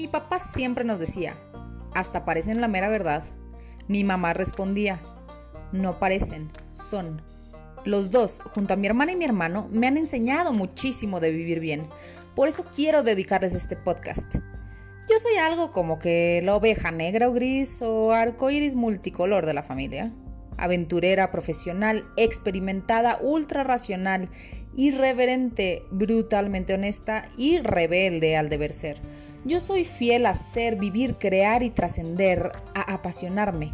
Mi papá siempre nos decía, hasta parecen la mera verdad. Mi mamá respondía, no parecen, son. Los dos, junto a mi hermana y mi hermano, me han enseñado muchísimo de vivir bien. Por eso quiero dedicarles este podcast. Yo soy algo como que la oveja negra o gris o arcoíris multicolor de la familia. Aventurera, profesional, experimentada, ultra racional, irreverente, brutalmente honesta y rebelde al deber ser. Yo soy fiel a ser, vivir, crear y trascender, a apasionarme.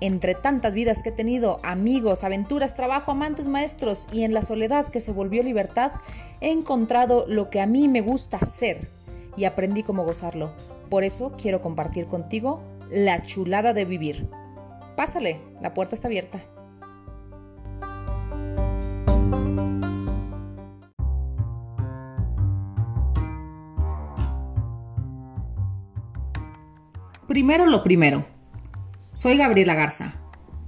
Entre tantas vidas que he tenido, amigos, aventuras, trabajo, amantes, maestros y en la soledad que se volvió libertad, he encontrado lo que a mí me gusta ser y aprendí cómo gozarlo. Por eso quiero compartir contigo la chulada de vivir. Pásale, la puerta está abierta. Primero lo primero. Soy Gabriela Garza,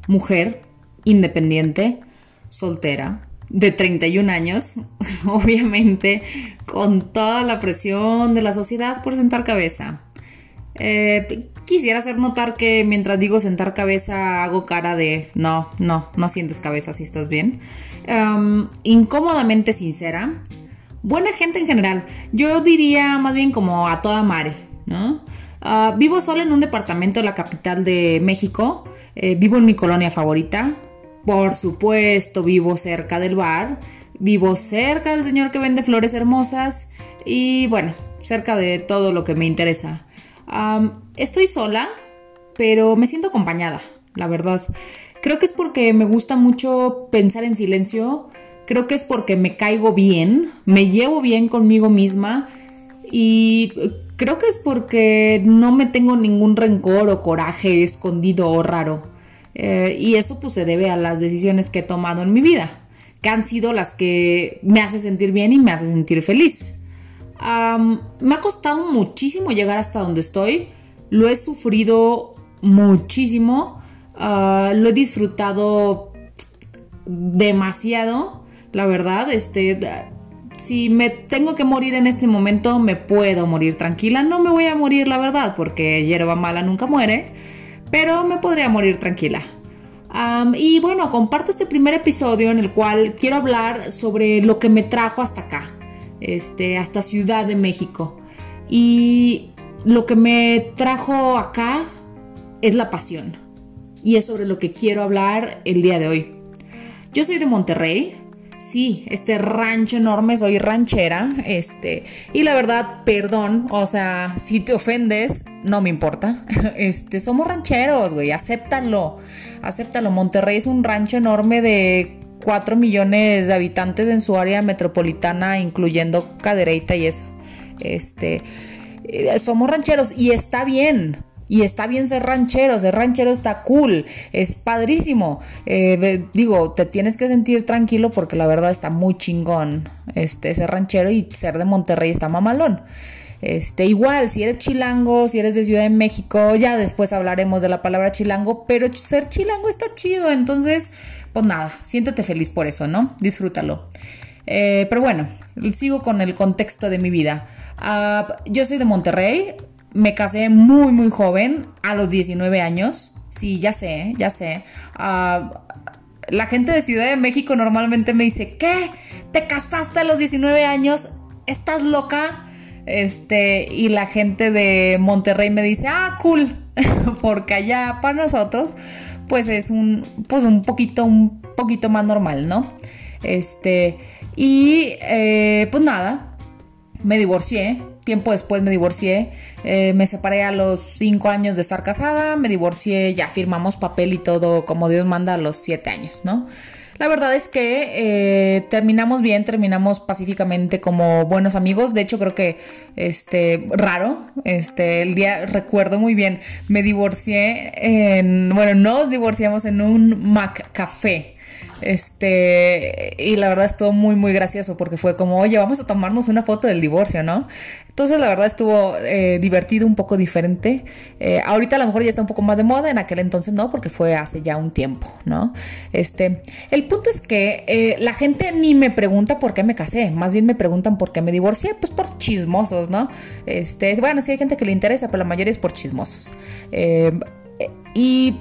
mujer, independiente, soltera, de 31 años, obviamente con toda la presión de la sociedad por sentar cabeza. Eh, quisiera hacer notar que mientras digo sentar cabeza hago cara de no, no, no sientes cabeza si estás bien. Em, incómodamente sincera. Buena gente en general. Yo diría más bien como a toda madre, ¿no? Ah, vivo sola en un departamento de la capital de México. Eh, vivo en mi colonia favorita. Por supuesto, vivo cerca del bar. Vivo cerca del señor que vende flores hermosas. Y bueno, cerca de todo lo que me interesa. estoy sola, pero me siento acompañada, la verdad. Creo que es porque me gusta mucho pensar en silencio. Creo que es porque me caigo bien, me llevo bien conmigo misma y Creo que es porque no me tengo ningún rencor o coraje escondido o raro. Eh, y eso pues se debe a las decisiones que he tomado en mi vida, que han sido las que me hace sentir bien y me hace sentir feliz. me ha costado muchísimo llegar hasta donde estoy, lo he sufrido muchísimo, ah, lo he disfrutado demasiado, la verdad, este, si me tengo que morir en este momento, me puedo morir tranquila. No me voy a morir, la verdad, porque hierba mala nunca muere, pero me podría morir tranquila. y bueno, comparto este primer episodio en el cual quiero hablar sobre lo que me trajo hasta acá, este, hasta Ciudad de México. Y lo que me trajo acá es la pasión. Y es sobre lo que quiero hablar el día de hoy. Yo soy de Monterrey, sí, este rancho enorme, soy ranchera, este, y la verdad, perdón, o sea, si te ofendes, no me importa, este, somos rancheros, güey, acéptalo, acéptalo, Monterrey es un rancho enorme de 4 millones de habitantes en su área metropolitana, incluyendo Cadereyta y eso, este, eh, somos rancheros y está bien, y está bien ser ranchero, ser ranchero está cool, es padrísimo. Eh, digo, te tienes que sentir tranquilo porque la verdad está muy chingón este, ser ranchero y ser de Monterrey está mamalón. Este, igual, si eres chilango, si eres de Ciudad de México, ya después hablaremos de la palabra chilango, pero ser chilango está chido, entonces, pues nada, siéntete feliz por eso, ¿no? Disfrútalo. Eh, pero bueno, sigo con el contexto de mi vida. Ah, yo soy de Monterrey, me casé muy, muy joven, a los 19 años. Sí, ya sé, ya sé. Ah, la gente de Ciudad de México normalmente me dice, ¿qué? ¿Te casaste a los 19 años? ¿Estás loca? Este, y la gente de Monterrey me dice, ah, cool, porque allá para nosotros, pues es un, pues un poquito, un poquito más normal, ¿no? Este, y eh, pues nada, me divorcié, tiempo después me divorcié, eh, me separé a los cinco años de estar casada, me divorcié, ya firmamos papel y todo como Dios manda a los siete años, ¿no? La verdad es que eh, terminamos bien, terminamos pacíficamente como buenos amigos. De hecho, creo que este raro. Este el día recuerdo muy bien. Me divorcié en. Bueno, nos divorciamos en un Mac Café. Este, y la verdad estuvo muy, muy gracioso porque fue como, oye, vamos a tomarnos una foto del divorcio, ¿no? Entonces la verdad estuvo eh, divertido, un poco diferente. Eh, ahorita a lo mejor ya está un poco más de moda, en aquel entonces no, porque fue hace ya un tiempo, ¿no? Este, el punto es que eh, la gente ni me pregunta por qué me casé, más bien me preguntan por qué me divorcié, pues por chismosos, ¿no? Este, bueno, sí hay gente que le interesa, pero la mayoría es por chismosos. y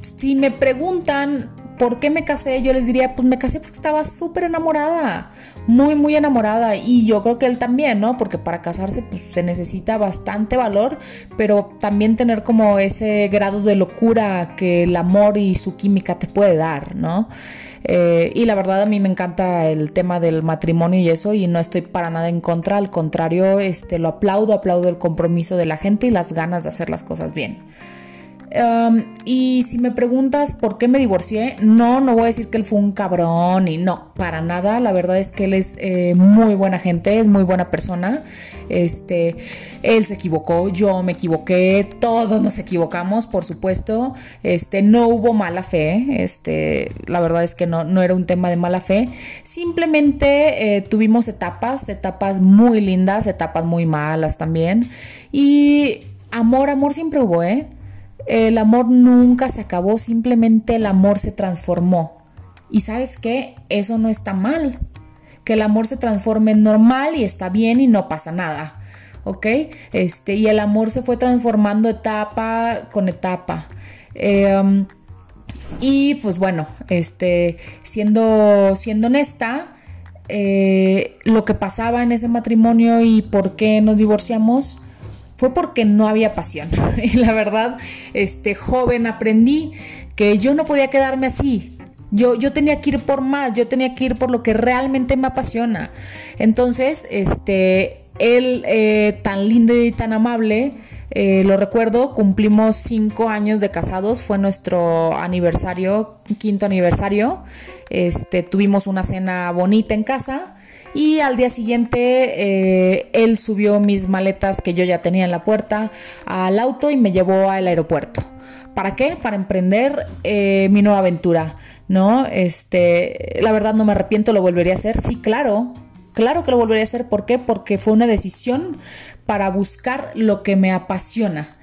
si me preguntan ¿por qué me casé? Yo les diría, pues me casé porque estaba súper enamorada, muy, muy enamorada. Y yo creo que él también, ¿no? Porque para casarse pues, se necesita bastante valor, pero también tener como ese grado de locura que el amor y su química te puede dar, ¿no? Eh, y la verdad a mí me encanta el tema del matrimonio y eso y no estoy para nada en contra, al contrario, este, lo aplaudo, aplaudo el compromiso de la gente y las ganas de hacer las cosas bien y si me preguntas por qué me divorcié, no, no voy a decir que él fue un cabrón y no, para nada. La verdad es que él es eh, muy buena gente, es muy buena persona. Este, él se equivocó, yo me equivoqué, todos nos equivocamos, por supuesto. Este, no hubo mala fe. Este, la verdad es que no, no era un tema de mala fe. Simplemente eh, tuvimos etapas, etapas muy lindas, etapas muy malas también. Y amor, amor siempre hubo, ¿eh? El amor nunca se acabó, simplemente el amor se transformó. Y sabes qué, eso no está mal. Que el amor se transforme en normal y está bien y no pasa nada. ¿Ok? Este, y el amor se fue transformando etapa con etapa. Em, y pues bueno, este, siendo, siendo honesta, eh, lo que pasaba en ese matrimonio y por qué nos divorciamos, fue porque no había pasión. Y la verdad, este joven aprendí que yo no podía quedarme así. Yo, yo tenía que ir por más, yo tenía que ir por lo que realmente me apasiona. Entonces, este, él eh, tan lindo y tan amable, eh, lo recuerdo, cumplimos cinco años de casados, fue nuestro aniversario, quinto aniversario. Este, tuvimos una cena bonita en casa y al día siguiente eh, él subió mis maletas que yo ya tenía en la puerta al auto y me llevó al aeropuerto. ¿Para qué? Para emprender eh, mi nueva aventura, ¿no? Este, la verdad no me arrepiento, lo volvería a hacer. Sí, claro, claro que lo volvería a hacer. ¿Por qué? Porque fue una decisión para buscar lo que me apasiona.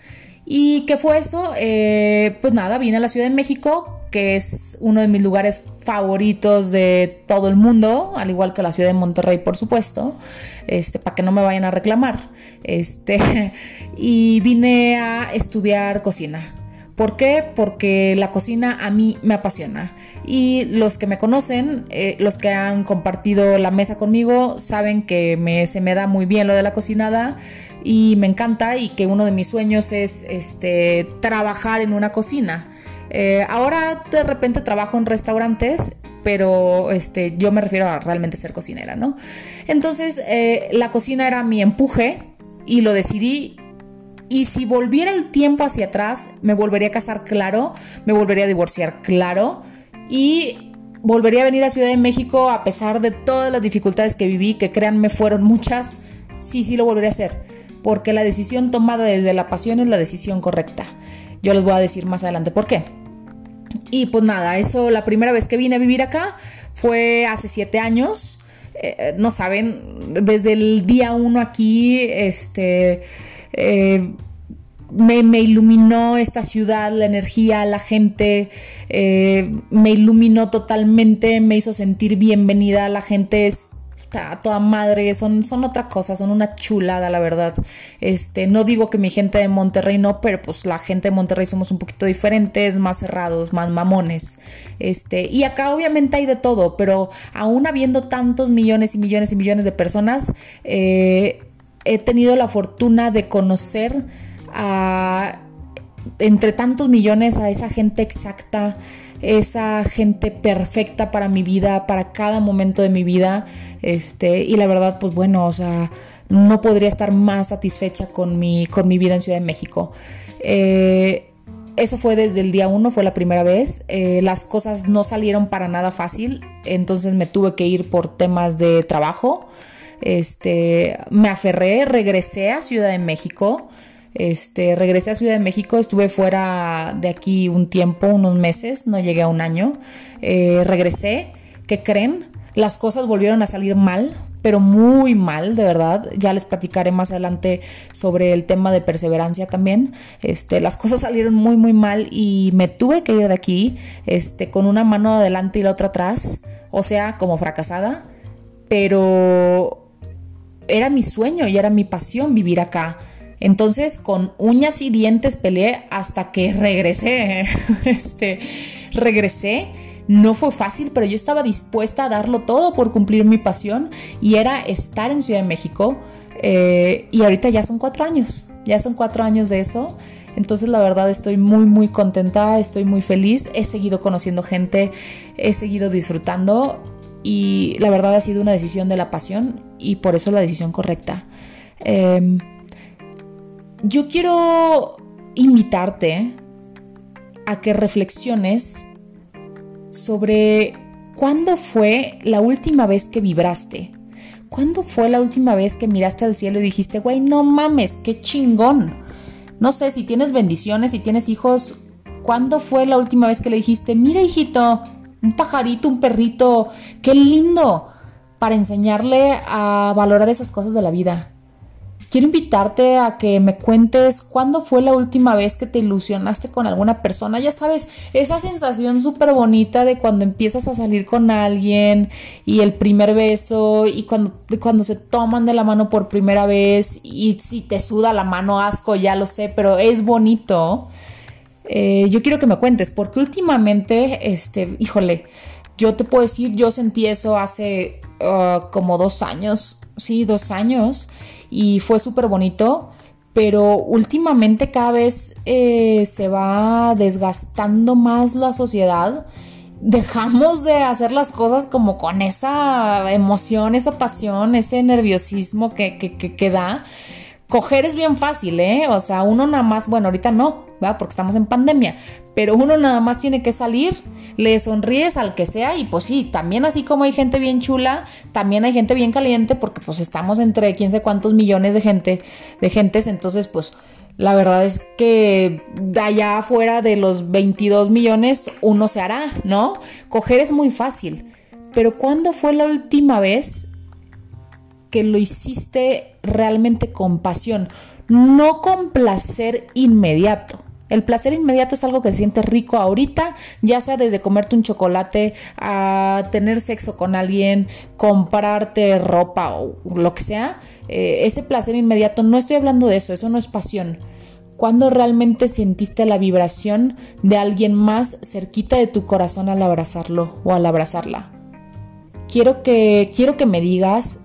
¿Y qué fue eso? Eh, pues nada, vine a la Ciudad de México que es uno de mis lugares favoritos de todo el mundo, al igual que la ciudad de Monterrey, por supuesto, este, para que no me vayan a reclamar. Este, y vine a estudiar cocina. ¿Por qué? Porque la cocina a mí me apasiona. Y los que me conocen, eh, los que han compartido la mesa conmigo, saben que me, se me da muy bien lo de la cocinada y me encanta y que uno de mis sueños es este, trabajar en una cocina. Eh, ahora de repente trabajo en restaurantes, pero este, yo me refiero a realmente ser cocinera, ¿no? Entonces, eh, la cocina era mi empuje y lo decidí. Y si volviera el tiempo hacia atrás, me volvería a casar, claro, me volvería a divorciar, claro, y volvería a venir a Ciudad de México a pesar de todas las dificultades que viví, que créanme fueron muchas, sí, sí lo volvería a hacer, porque la decisión tomada desde la pasión es la decisión correcta. Yo les voy a decir más adelante por qué. Y pues nada, eso la primera vez que vine a vivir acá fue hace siete años. Eh, no saben, desde el día uno aquí, este, eh, me, iluminó esta ciudad, la energía, la gente, eh, me iluminó totalmente, me hizo sentir bienvenida, la gente es a toda madre, son, son otra cosa, son una chulada, la verdad. Este, no digo que mi gente de Monterrey no, pero pues la gente de Monterrey somos un poquito diferentes, más cerrados, más mamones. Este, y acá obviamente hay de todo, pero aún habiendo tantos millones y millones y millones de personas, eh, he tenido la fortuna de conocer a entre tantos millones a esa gente exacta esa gente perfecta para mi vida, para cada momento de mi vida. Este, y la verdad, pues bueno, o sea, no podría estar más satisfecha con mi, con mi vida en Ciudad de México. Eh, eso fue desde el día uno, fue la primera vez. Eh, las cosas no salieron para nada fácil, entonces me tuve que ir por temas de trabajo. Este, me aferré, regresé a Ciudad de México. Este, regresé a Ciudad de México, estuve fuera de aquí un tiempo, unos meses, no llegué a un año. Eh, regresé, ¿qué creen? Las cosas volvieron a salir mal, pero muy mal, de verdad. Ya les platicaré más adelante sobre el tema de perseverancia también. Este, las cosas salieron muy, muy mal y me tuve que ir de aquí, este, con una mano adelante y la otra atrás, o sea, como fracasada, pero era mi sueño y era mi pasión vivir acá. Entonces, con uñas y dientes peleé hasta que regresé. este, regresé. No fue fácil, pero yo estaba dispuesta a darlo todo por cumplir mi pasión y era estar en Ciudad de México. Eh, y ahorita ya son cuatro años, ya son cuatro años de eso. Entonces la verdad estoy muy muy contenta, estoy muy feliz, he seguido conociendo gente, he seguido disfrutando y la verdad ha sido una decisión de la pasión y por eso la decisión correcta. Eh, yo quiero invitarte a que reflexiones sobre cuándo fue la última vez que vibraste. ¿Cuándo fue la última vez que miraste al cielo y dijiste, güey, no mames, qué chingón? No sé, si tienes bendiciones, si tienes hijos, ¿cuándo fue la última vez que le dijiste, mira hijito, un pajarito, un perrito, qué lindo? Para enseñarle a valorar esas cosas de la vida. Quiero invitarte a que me cuentes cuándo fue la última vez que te ilusionaste con alguna persona. Ya sabes, esa sensación súper bonita de cuando empiezas a salir con alguien y el primer beso y cuando, cuando se toman de la mano por primera vez y si te suda la mano asco, ya lo sé, pero es bonito. Eh, yo quiero que me cuentes porque últimamente, este, híjole, yo te puedo decir, yo sentí eso hace uh, como dos años, sí, dos años y fue súper bonito, pero últimamente cada vez eh, se va desgastando más la sociedad. Dejamos de hacer las cosas como con esa emoción, esa pasión, ese nerviosismo que, que, que da. Coger es bien fácil, ¿eh? O sea, uno nada más, bueno, ahorita no, ¿verdad? Porque estamos en pandemia, pero uno nada más tiene que salir, le sonríes al que sea y pues sí, también así como hay gente bien chula, también hay gente bien caliente porque pues estamos entre quién sé cuántos millones de gente, de gentes, entonces pues la verdad es que allá afuera de los 22 millones uno se hará, ¿no? Coger es muy fácil, pero ¿cuándo fue la última vez que lo hiciste realmente con pasión? No con placer inmediato el placer inmediato es algo que se siente rico ahorita, ya sea desde comerte un chocolate a tener sexo con alguien, comprarte ropa o lo que sea. Eh, ese placer inmediato, no estoy hablando de eso, eso no es pasión. Cuando realmente sentiste la vibración de alguien más cerquita de tu corazón al abrazarlo o al abrazarla. Quiero que, quiero que me digas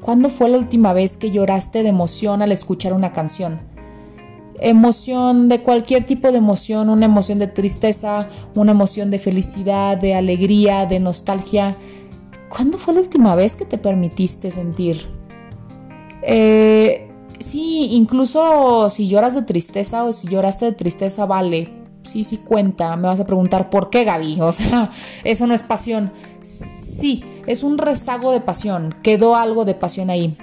cuándo fue la última vez que lloraste de emoción al escuchar una canción emoción, de cualquier tipo de emoción, una emoción de tristeza, una emoción de felicidad, de alegría, de nostalgia. ¿Cuándo fue la última vez que te permitiste sentir? Eh, sí, incluso si lloras de tristeza o si lloraste de tristeza, vale. Sí, sí cuenta. Me vas a preguntar, ¿por qué, Gaby? O sea, eso no es pasión. Sí, es un rezago de pasión. Quedó algo de pasión ahí.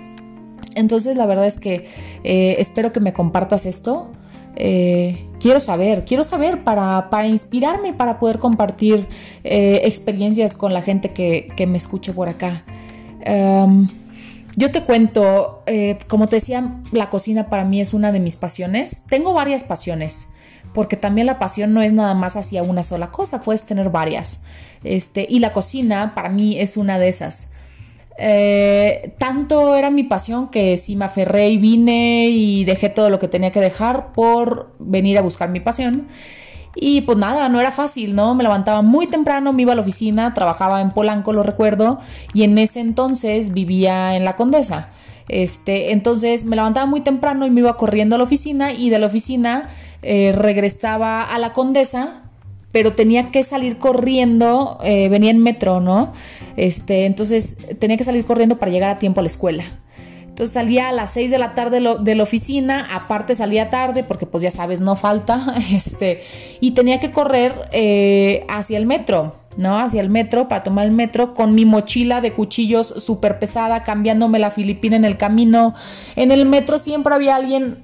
Entonces la verdad es que eh, espero que me compartas esto. Eh, quiero saber, quiero saber para, para inspirarme, para poder compartir eh, experiencias con la gente que, me escuche por acá. Em, yo te cuento, como te decía, la cocina para mí es una de mis pasiones. Tengo varias pasiones, porque también la pasión no es nada más hacia una sola cosa, puedes tener varias. Este, y la cocina para mí es una de esas. Eh, tanto era mi pasión que sí me aferré y vine y dejé todo lo que tenía que dejar por venir a buscar mi pasión. Y pues nada, no era fácil, ¿no? Me levantaba muy temprano, me iba a la oficina, trabajaba en Polanco, lo recuerdo, y en ese entonces vivía en la Condesa. Este, entonces me levantaba muy temprano y me iba corriendo a la oficina y de la oficina eh, regresaba a la Condesa pero tenía que salir corriendo, eh, venía en metro, ¿no? Este, entonces tenía que salir corriendo para llegar a tiempo a la escuela. Entonces salía a las 6 de la tarde de la oficina, aparte salía tarde porque pues ya sabes, no falta, este, y tenía que correr eh, hacia el metro, ¿no? Hacia el metro para tomar el metro con mi mochila de cuchillos súper pesada, cambiándome la filipina en el camino. En el metro siempre había alguien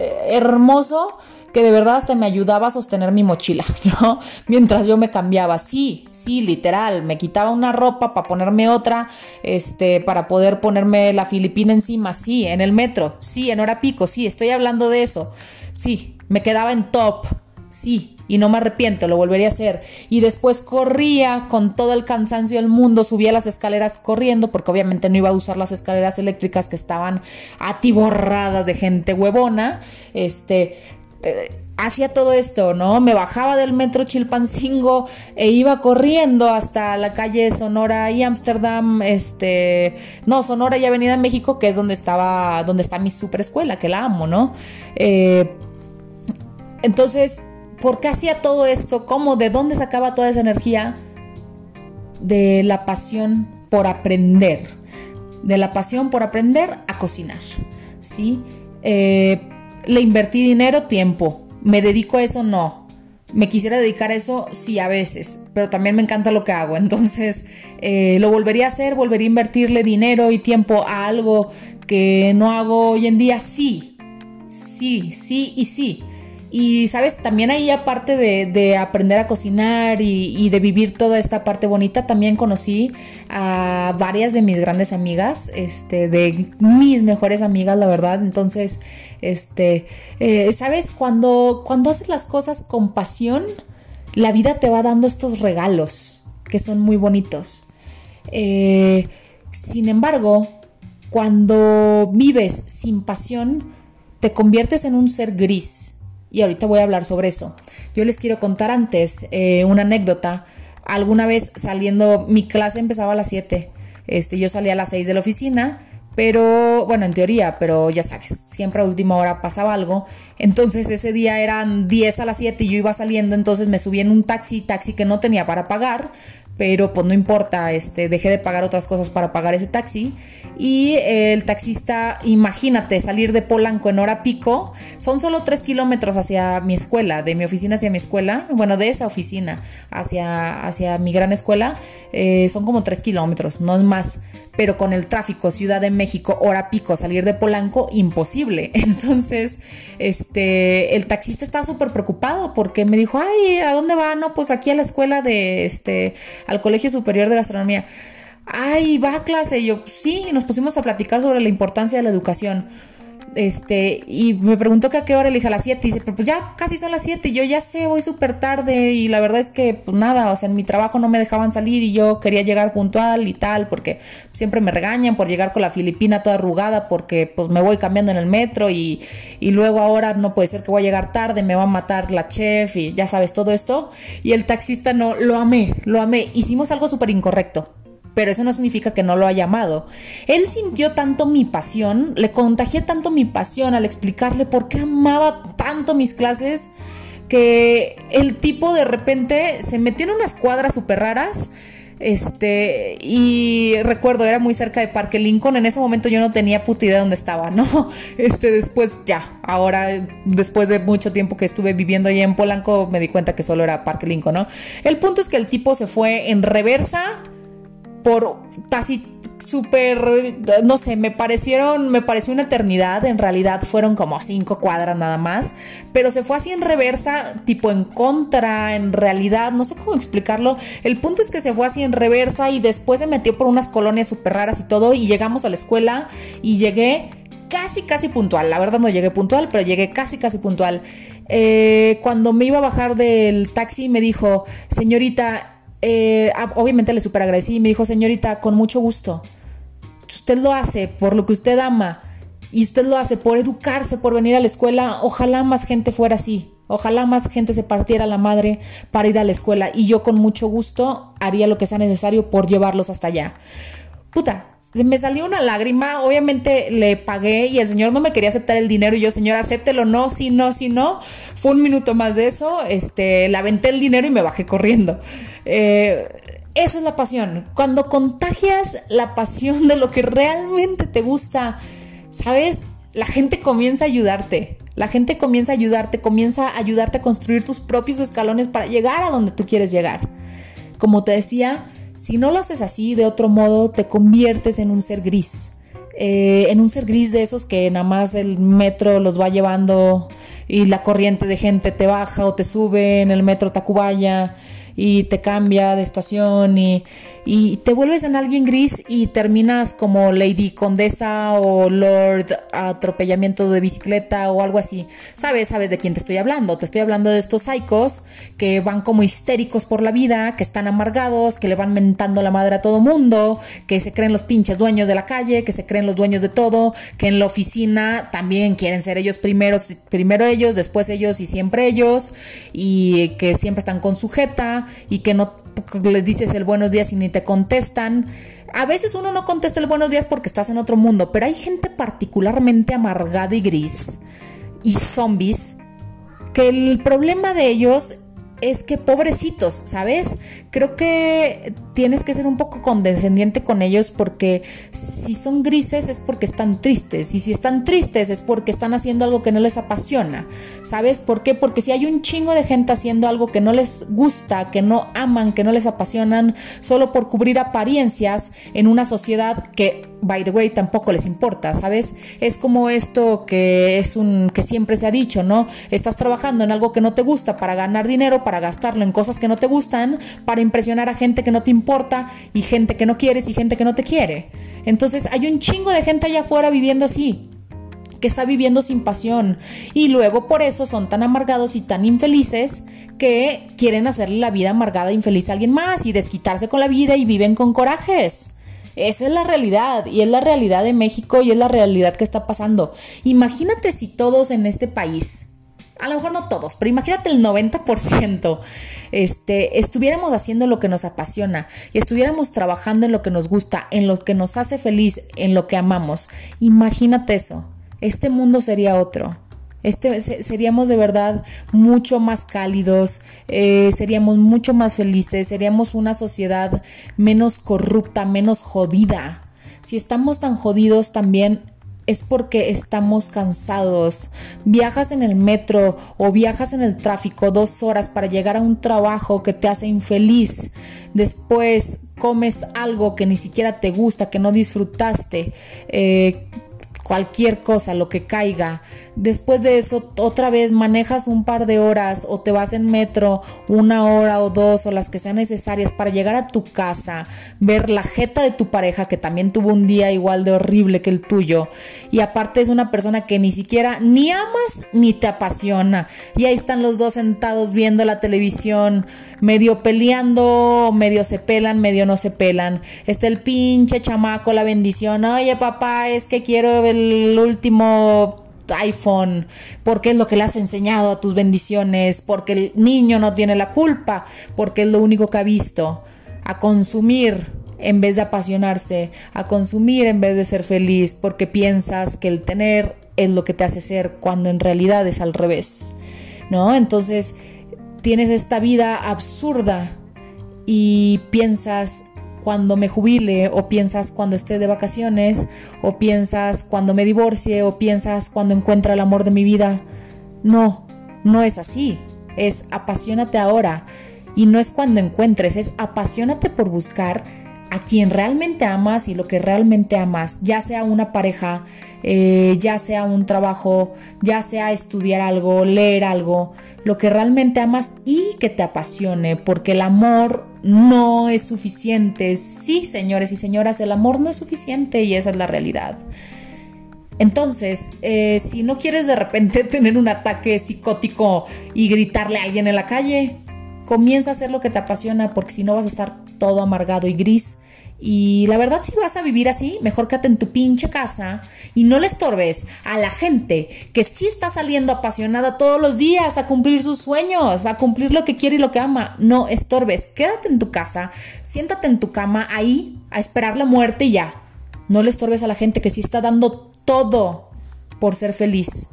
eh, hermoso que de verdad hasta me ayudaba a sostener mi mochila, ¿no? Mientras yo me cambiaba, sí, sí, literal, me quitaba una ropa para ponerme otra, este, para poder ponerme la filipina encima, sí, en el metro, sí, en hora pico, sí, estoy hablando de eso, sí, me quedaba en top, sí, y no me arrepiento, lo volvería a hacer. Y después corría con todo el cansancio del mundo, subía las escaleras corriendo, porque obviamente no iba a usar las escaleras eléctricas que estaban atiborradas de gente huevona. Este, eh, hacía todo esto, ¿no? Me bajaba del metro Chilpancingo e iba corriendo hasta la calle Sonora y Ámsterdam, este, no, Sonora y Avenida México, que es donde estaba, donde está mi super escuela, que la amo, ¿no? Eh, entonces, ¿por qué hacía todo esto? ¿Cómo? ¿De dónde sacaba toda esa energía? De la pasión por aprender, de la pasión por aprender a cocinar, ¿sí? Eh, le invertí dinero, tiempo. ¿Me dedico a eso? No. ¿Me quisiera dedicar a eso? Sí, a veces, pero también me encanta lo que hago. Entonces, eh, lo volvería a hacer, volvería a invertirle dinero y tiempo a algo que no hago hoy en día. Sí, sí, sí y sí. Y, ¿sabes? También ahí, aparte de, aprender a cocinar y, de vivir toda esta parte bonita, también conocí a varias de mis grandes amigas, este, de mis mejores amigas, la verdad. Entonces, este, eh, ¿sabes? Cuando, cuando haces las cosas con pasión, la vida te va dando estos regalos que son muy bonitos. Eh, sin embargo, cuando vives sin pasión, te conviertes en un ser gris y ahorita voy a hablar sobre eso. Yo les quiero contar antes eh, una anécdota. Alguna vez saliendo, mi clase empezaba a las 7. Este, yo salía a las 6 de la oficina, pero bueno, en teoría, pero ya sabes, siempre a última hora pasaba algo. Entonces ese día eran 10 a las 7 y yo iba saliendo, entonces me subí en un taxi, taxi que no tenía para pagar, pero pues no importa, este, dejé de pagar otras cosas para pagar ese taxi. Y el taxista, imagínate, salir de Polanco en hora pico, son solo tres kilómetros hacia mi escuela, de mi oficina hacia mi escuela, bueno, de esa oficina hacia, hacia mi gran escuela, eh, son como tres kilómetros, no es más pero con el tráfico Ciudad de México, hora pico, salir de Polanco, imposible. Entonces, este, el taxista estaba súper preocupado porque me dijo, ay, ¿a dónde va? No, pues aquí a la escuela de, este, al Colegio Superior de Gastronomía. Ay, va a clase. Y yo, sí, y nos pusimos a platicar sobre la importancia de la educación. Este, y me preguntó que a qué hora le a las 7. Y dice, pero pues ya casi son las 7. Y yo ya sé, voy súper tarde. Y la verdad es que, pues nada, o sea, en mi trabajo no me dejaban salir y yo quería llegar puntual y tal, porque siempre me regañan por llegar con la filipina toda arrugada, porque pues me voy cambiando en el metro y, y luego ahora no puede ser que voy a llegar tarde, me va a matar la chef y ya sabes todo esto. Y el taxista no, lo amé, lo amé. Hicimos algo súper incorrecto pero eso no significa que no lo haya amado. Él sintió tanto mi pasión, le contagié tanto mi pasión al explicarle por qué amaba tanto mis clases, que el tipo de repente se metió en unas cuadras súper raras. Este, y recuerdo, era muy cerca de Parque Lincoln. En ese momento yo no tenía puta idea de dónde estaba, ¿no? Este, después, ya, ahora, después de mucho tiempo que estuve viviendo allí en Polanco, me di cuenta que solo era Parque Lincoln, ¿no? El punto es que el tipo se fue en reversa por casi súper, no sé, me parecieron, me pareció una eternidad, en realidad fueron como cinco cuadras nada más, pero se fue así en reversa, tipo en contra, en realidad, no sé cómo explicarlo, el punto es que se fue así en reversa y después se metió por unas colonias súper raras y todo y llegamos a la escuela y llegué casi, casi puntual, la verdad no llegué puntual, pero llegué casi, casi puntual. Eh, cuando me iba a bajar del taxi me dijo, señorita, eh, obviamente le super agradecí y me dijo, señorita, con mucho gusto. Usted lo hace por lo que usted ama y usted lo hace por educarse, por venir a la escuela. Ojalá más gente fuera así. Ojalá más gente se partiera la madre para ir a la escuela y yo con mucho gusto haría lo que sea necesario por llevarlos hasta allá. Puta, me salió una lágrima, obviamente le pagué y el señor no me quería aceptar el dinero y yo, señor, acéptelo, no, si no, si no. Fue un minuto más de eso, este, le el dinero y me bajé corriendo. Eh, eso es la pasión. Cuando contagias la pasión de lo que realmente te gusta, ¿sabes? La gente comienza a ayudarte. La gente comienza a ayudarte, comienza a ayudarte a construir tus propios escalones para llegar a donde tú quieres llegar. Como te decía, si no lo haces así, de otro modo, te conviertes en un ser gris. eh, en un ser gris de esos que nada más el metro los va llevando y la corriente de gente te baja o te sube en el metro Tacubaya y te cambia de estación y, y te vuelves en alguien gris y terminas como Lady Condesa o Lord Atropellamiento de Bicicleta o algo así. Sabes, sabes de quién te estoy hablando. Te estoy hablando de estos psicos que van como histéricos por la vida, que están amargados, que le van mentando la madre a todo mundo, que se creen los pinches dueños de la calle, que se creen los dueños de todo, que en la oficina también quieren ser ellos primeros, primero ellos, después ellos y siempre ellos, y que siempre están con sujeta y que no les dices el buenos días y ni te contestan. A veces uno no contesta el buenos días porque estás en otro mundo, pero hay gente particularmente amargada y gris y zombies que el problema de ellos es que pobrecitos, ¿sabes? Creo que tienes que ser un poco condescendiente con ellos porque si son grises es porque están tristes y si están tristes es porque están haciendo algo que no les apasiona, ¿sabes? ¿Por qué? Porque si hay un chingo de gente haciendo algo que no les gusta, que no aman, que no les apasionan, solo por cubrir apariencias en una sociedad que by the way, tampoco les importa, ¿sabes? Es como esto que es un que siempre se ha dicho, ¿no? Estás trabajando en algo que no te gusta para ganar dinero, para gastarlo en cosas que no te gustan, para impresionar a gente que no te importa y gente que no quieres y gente que no te quiere. Entonces, hay un chingo de gente allá afuera viviendo así que está viviendo sin pasión y luego por eso son tan amargados y tan infelices que quieren hacerle la vida amargada e infeliz a alguien más y desquitarse con la vida y viven con corajes. Esa es la realidad y es la realidad de México y es la realidad que está pasando. Imagínate si todos en este país, a lo mejor no todos, pero imagínate el 90%, este, estuviéramos haciendo lo que nos apasiona y estuviéramos trabajando en lo que nos gusta, en lo que nos hace feliz, en lo que amamos. Imagínate eso. Este mundo sería otro. Este, seríamos de verdad mucho más cálidos, eh, seríamos mucho más felices, seríamos una sociedad menos corrupta, menos jodida. Si estamos tan jodidos también es porque estamos cansados. Viajas en el metro o viajas en el tráfico dos horas para llegar a un trabajo que te hace infeliz. Después comes algo que ni siquiera te gusta, que no disfrutaste. Eh, cualquier cosa, lo que caiga. Después de eso, otra vez manejas un par de horas o te vas en metro una hora o dos o las que sean necesarias para llegar a tu casa, ver la jeta de tu pareja que también tuvo un día igual de horrible que el tuyo y aparte es una persona que ni siquiera ni amas ni te apasiona y ahí están los dos sentados viendo la televisión medio peleando, medio se pelan, medio no se pelan. Está el pinche chamaco, la bendición. Oye, papá, es que quiero el último iPhone, porque es lo que le has enseñado a tus bendiciones, porque el niño no tiene la culpa, porque es lo único que ha visto. A consumir en vez de apasionarse, a consumir en vez de ser feliz, porque piensas que el tener es lo que te hace ser, cuando en realidad es al revés. ¿No? Entonces, tienes esta vida absurda y piensas cuando me jubile o piensas cuando esté de vacaciones o piensas cuando me divorcie o piensas cuando encuentre el amor de mi vida. No, no es así. Es apasionate ahora y no es cuando encuentres, es apasionate por buscar a quien realmente amas y lo que realmente amas, ya sea una pareja, eh, ya sea un trabajo, ya sea estudiar algo, leer algo, lo que realmente amas y que te apasione, porque el amor no es suficiente. Sí, señores y señoras, el amor no es suficiente y esa es la realidad. Entonces, eh, si no quieres de repente tener un ataque psicótico y gritarle a alguien en la calle, comienza a hacer lo que te apasiona porque si no vas a estar todo amargado y gris y la verdad, si vas a vivir así, mejor quédate en tu pinche casa y no le estorbes a la gente que sí está saliendo apasionada todos los días a cumplir sus sueños, a cumplir lo que quiere y lo que ama. No estorbes, quédate en tu casa, siéntate en tu cama ahí a esperar la muerte y ya. No le estorbes a la gente que sí está dando todo por ser feliz.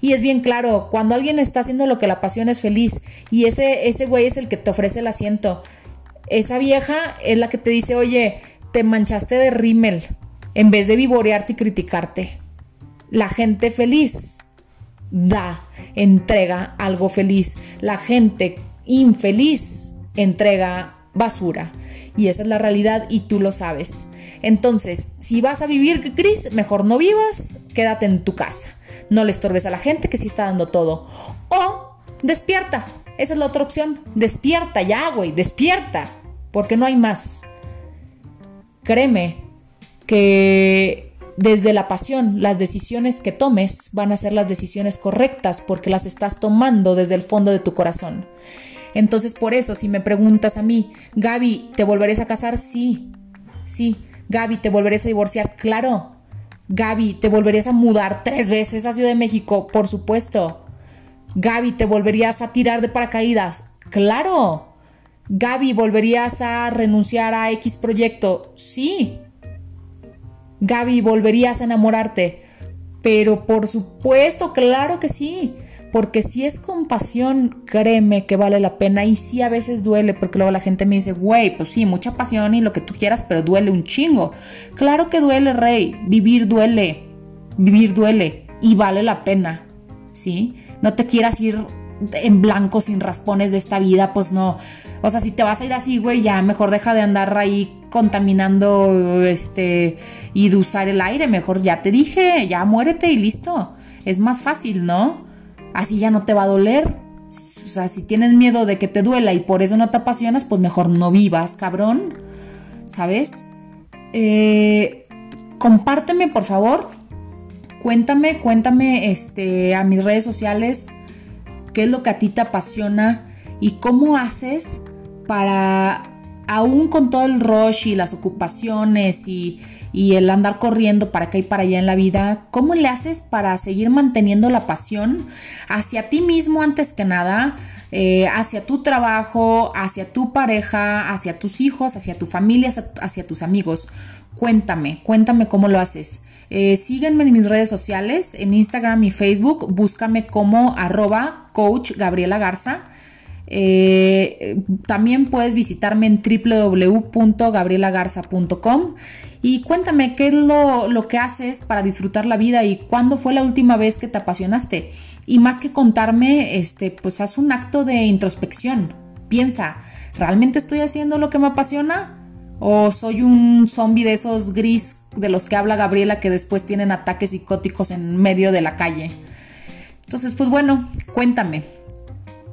Y es bien claro, cuando alguien está haciendo lo que la pasión es feliz y ese, ese güey es el que te ofrece el asiento esa vieja es la que te dice, oye, te manchaste de rímel en vez de vivorearte y criticarte. La gente feliz da, entrega algo feliz. La gente infeliz entrega basura. Y esa es la realidad y tú lo sabes. Entonces, si vas a vivir gris, mejor no vivas, quédate en tu casa. No le estorbes a la gente que sí está dando todo. O despierta. Esa es la otra opción. Despierta ya, güey, despierta. Porque no hay más. Créeme que desde la pasión, las decisiones que tomes van a ser las decisiones correctas porque las estás tomando desde el fondo de tu corazón. Entonces, por eso, si me preguntas a mí, Gaby, ¿te volverías a casar? Sí, sí. Gaby, ¿te volverías a divorciar? Claro. Gaby, ¿te volverías a mudar tres veces a Ciudad de México? Por supuesto. Gaby, ¿te volverías a tirar de paracaídas? Claro. Gaby, ¿volverías a renunciar a X proyecto? Sí. Gaby, ¿volverías a enamorarte? Pero por supuesto, claro que sí. Porque si es compasión, créeme que vale la pena y sí a veces duele, porque luego la gente me dice, güey, pues sí, mucha pasión y lo que tú quieras, pero duele un chingo. Claro que duele, rey, vivir duele, vivir duele y vale la pena, ¿sí? No te quieras ir en blanco sin raspones de esta vida, pues no. O sea, si te vas a ir así, güey, ya mejor deja de andar ahí contaminando este y de usar el aire, mejor ya te dije, ya muérete y listo. Es más fácil, ¿no? Así ya no te va a doler. O sea, si tienes miedo de que te duela y por eso no te apasionas, pues mejor no vivas, cabrón. ¿Sabes? Eh, compárteme, por favor. Cuéntame, cuéntame este, a mis redes sociales qué es lo que a ti te apasiona y cómo haces para, aún con todo el rush y las ocupaciones y, el andar corriendo para acá y para allá en la vida, ¿cómo le haces para seguir manteniendo la pasión hacia ti mismo antes que nada? Eh, hacia tu trabajo, hacia tu pareja, hacia tus hijos, hacia tu familia, hacia, tus amigos. Cuéntame, cuéntame cómo lo haces. Eh, en mis redes sociales, en Instagram y Facebook, búscame como arroba coach Gabriela Garza. Eh, también puedes visitarme en www.gabrielagarza.com y cuéntame qué es lo, lo, que haces para disfrutar la vida y cuándo fue la última vez que te apasionaste. Y más que contarme, este, pues haz un acto de introspección. Piensa, ¿realmente estoy haciendo lo que me apasiona? ¿O soy un zombie de esos gris de los que habla Gabriela que después tienen ataques psicóticos en medio de la calle? Entonces, pues bueno, cuéntame.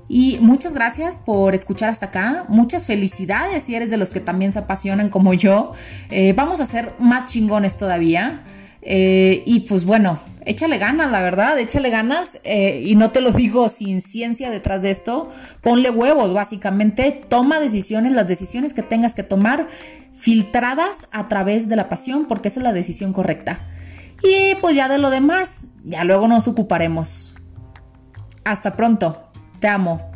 Y muchas gracias por escuchar hasta acá. Muchas felicidades si eres de los que también se apasionan como yo. Eh, vamos a ser más chingones todavía. Eh, y pues bueno, échale ganas, la verdad, échale ganas. Eh, y no te lo digo sin ciencia detrás de esto. Ponle huevos, básicamente. Toma decisiones, las decisiones que tengas que tomar, filtradas a través de la pasión, porque esa es la decisión correcta. Y pues ya de lo demás, ya luego nos ocuparemos. Hasta pronto. Te amo.